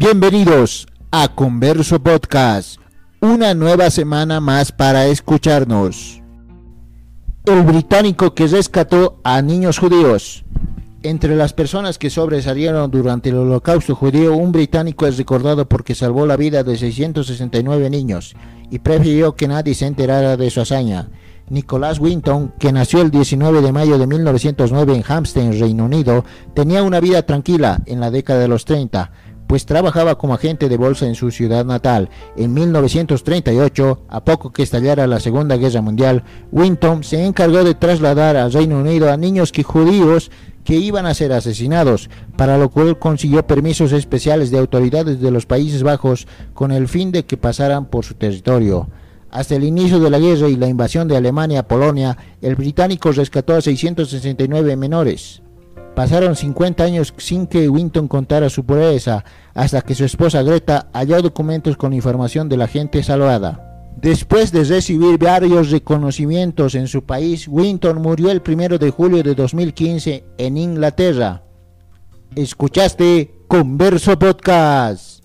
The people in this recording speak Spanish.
Bienvenidos a Converso Podcast, una nueva semana más para escucharnos. El británico que rescató a niños judíos. Entre las personas que sobresalieron durante el holocausto judío, un británico es recordado porque salvó la vida de 669 niños y prefirió que nadie se enterara de su hazaña. Nicholas Winton, que nació el 19 de mayo de 1909 en Hampstead, Reino Unido, tenía una vida tranquila en la década de los 30, pues trabajaba como agente de bolsa en su ciudad natal. En 1938, a poco que estallara la Segunda Guerra Mundial, Winton se encargó de trasladar al Reino Unido a niños que judíos que iban a ser asesinados, para lo cual consiguió permisos especiales de autoridades de los Países Bajos con el fin de que pasaran por su territorio. Hasta el inicio de la guerra y la invasión de Alemania a Polonia, el británico rescató a 669 menores. Pasaron 50 años sin que Winton contara su proeza, hasta que su esposa Greta halló documentos con información de la gente salvada. Después de recibir varios reconocimientos en su país, Winton murió el 1 de julio de 2015 en Inglaterra. Escuchaste Converso Podcast.